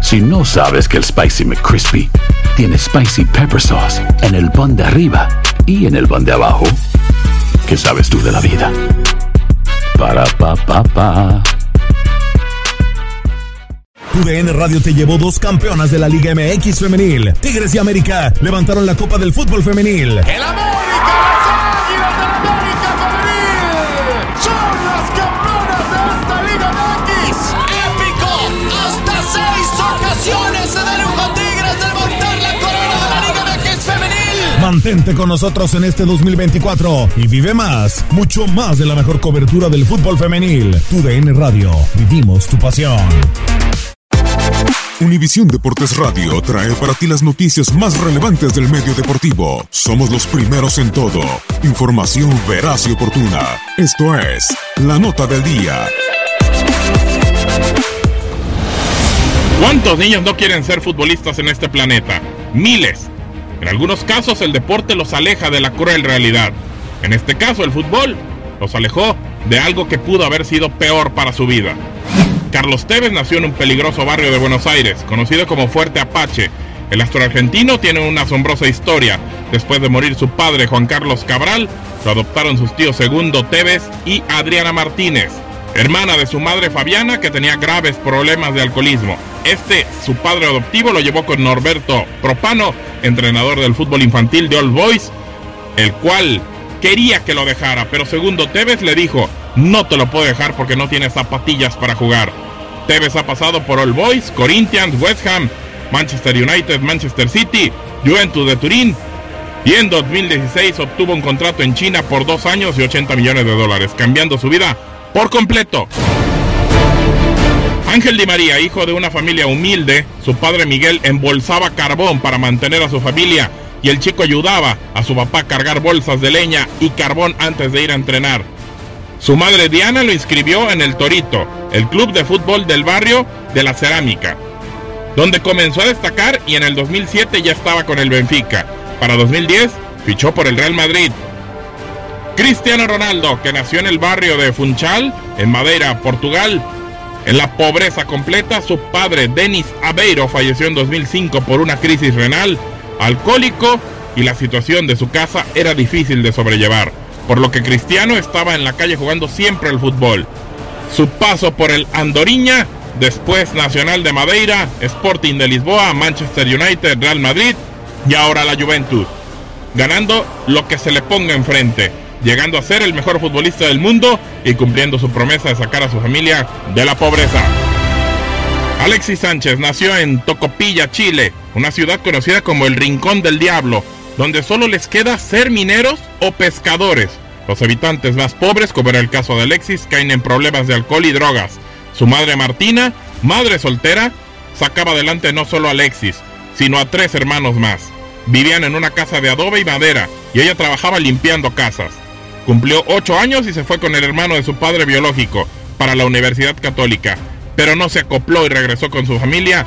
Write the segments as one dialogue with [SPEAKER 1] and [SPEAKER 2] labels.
[SPEAKER 1] Si no sabes que el Spicy McCrispy tiene Spicy Pepper Sauce en el pan de arriba y en el pan de abajo, ¿qué sabes tú de la vida? Para, pa, pa, pa.
[SPEAKER 2] Tu DN Radio te llevó dos campeonas de la Liga MX femenil. Tigres y América levantaron la Copa del Fútbol femenil.
[SPEAKER 3] El América, las Águilas del América
[SPEAKER 2] Mantente con nosotros en este 2024 y vive más, mucho más de la mejor cobertura del fútbol femenil. Tu DN Radio, vivimos tu pasión.
[SPEAKER 4] Univisión Deportes Radio trae para ti las noticias más relevantes del medio deportivo. Somos los primeros en todo. Información veraz y oportuna. Esto es La Nota del Día.
[SPEAKER 5] ¿Cuántos niños no quieren ser futbolistas en este planeta? Miles. En algunos casos el deporte los aleja de la cruel realidad. En este caso el fútbol los alejó de algo que pudo haber sido peor para su vida. Carlos Tevez nació en un peligroso barrio de Buenos Aires, conocido como Fuerte Apache. El astro argentino tiene una asombrosa historia. Después de morir su padre Juan Carlos Cabral, lo adoptaron sus tíos Segundo Tevez y Adriana Martínez, hermana de su madre Fabiana que tenía graves problemas de alcoholismo. Este, su padre adoptivo, lo llevó con Norberto Propano, entrenador del fútbol infantil de All Boys, el cual quería que lo dejara, pero Segundo Tevez le dijo, no te lo puedo dejar porque no tienes zapatillas para jugar. Tevez ha pasado por All Boys, Corinthians, West Ham, Manchester United, Manchester City, Juventus de Turín. Y en 2016 obtuvo un contrato en China por dos años y 80 millones de dólares, cambiando su vida por completo. Ángel Di María, hijo de una familia humilde, su padre Miguel embolsaba carbón para mantener a su familia y el chico ayudaba a su papá a cargar bolsas de leña y carbón antes de ir a entrenar. Su madre Diana lo inscribió en el Torito, el club de fútbol del barrio de la Cerámica, donde comenzó a destacar y en el 2007 ya estaba con el Benfica. Para 2010 fichó por el Real Madrid. Cristiano Ronaldo, que nació en el barrio de Funchal, en Madeira, Portugal, en la pobreza completa, su padre Denis Aveiro falleció en 2005 por una crisis renal, alcohólico y la situación de su casa era difícil de sobrellevar por lo que Cristiano estaba en la calle jugando siempre al fútbol. Su paso por el Andoriña, después Nacional de Madeira, Sporting de Lisboa, Manchester United, Real Madrid y ahora la Juventus, ganando lo que se le ponga enfrente, llegando a ser el mejor futbolista del mundo y cumpliendo su promesa de sacar a su familia de la pobreza. Alexis Sánchez nació en Tocopilla, Chile, una ciudad conocida como el Rincón del Diablo, donde solo les queda ser mineros o pescadores. Los habitantes más pobres, como era el caso de Alexis, caen en problemas de alcohol y drogas. Su madre Martina, madre soltera, sacaba adelante no solo a Alexis, sino a tres hermanos más. Vivían en una casa de adobe y madera, y ella trabajaba limpiando casas. Cumplió ocho años y se fue con el hermano de su padre biológico para la Universidad Católica, pero no se acopló y regresó con su familia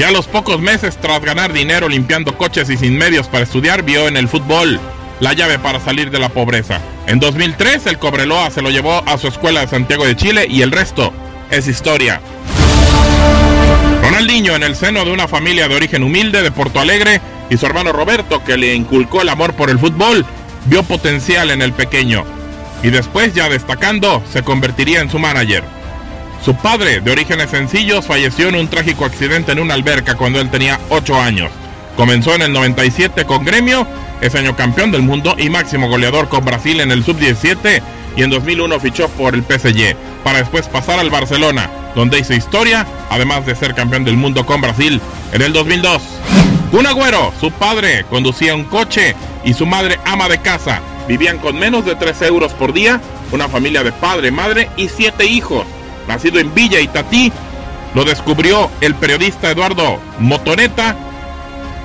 [SPEAKER 5] ya a los pocos meses, tras ganar dinero limpiando coches y sin medios para estudiar, vio en el fútbol la llave para salir de la pobreza. En 2003, el Cobreloa se lo llevó a su escuela de Santiago de Chile y el resto es historia. Ronaldinho, en el seno de una familia de origen humilde de Porto Alegre, y su hermano Roberto, que le inculcó el amor por el fútbol, vio potencial en el pequeño. Y después, ya destacando, se convertiría en su manager. Su padre, de orígenes sencillos, falleció en un trágico accidente en una alberca cuando él tenía 8 años. Comenzó en el 97 con Gremio, es año campeón del mundo y máximo goleador con Brasil en el sub-17 y en 2001 fichó por el PSG para después pasar al Barcelona, donde hizo historia, además de ser campeón del mundo con Brasil en el 2002. Un agüero, su padre conducía un coche y su madre ama de casa. Vivían con menos de 3 euros por día, una familia de padre, madre y 7 hijos. Nacido en Villa Itatí, lo descubrió el periodista Eduardo Motoneta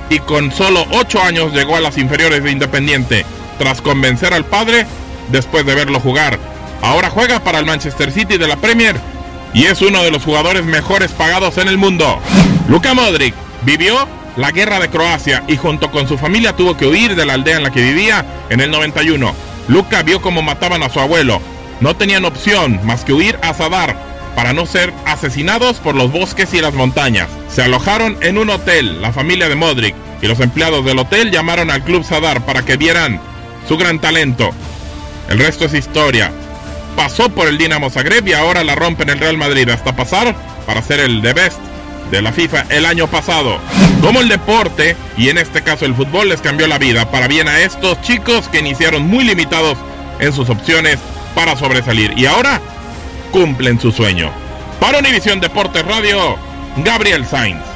[SPEAKER 5] y con solo 8 años llegó a las inferiores de Independiente, tras convencer al padre después de verlo jugar. Ahora juega para el Manchester City de la Premier y es uno de los jugadores mejores pagados en el mundo. Luka Modric vivió la guerra de Croacia y junto con su familia tuvo que huir de la aldea en la que vivía en el 91. Luka vio cómo mataban a su abuelo. No tenían opción más que huir a Zadar para no ser asesinados por los bosques y las montañas. Se alojaron en un hotel, la familia de Modric, y los empleados del hotel llamaron al Club Zadar para que vieran su gran talento. El resto es historia. Pasó por el Dinamo Zagreb y ahora la rompe en el Real Madrid hasta pasar para ser el de best de la FIFA el año pasado. Como el deporte, y en este caso el fútbol, les cambió la vida para bien a estos chicos que iniciaron muy limitados en sus opciones para sobresalir y ahora cumplen su sueño. Para Univisión Deportes Radio, Gabriel Sainz.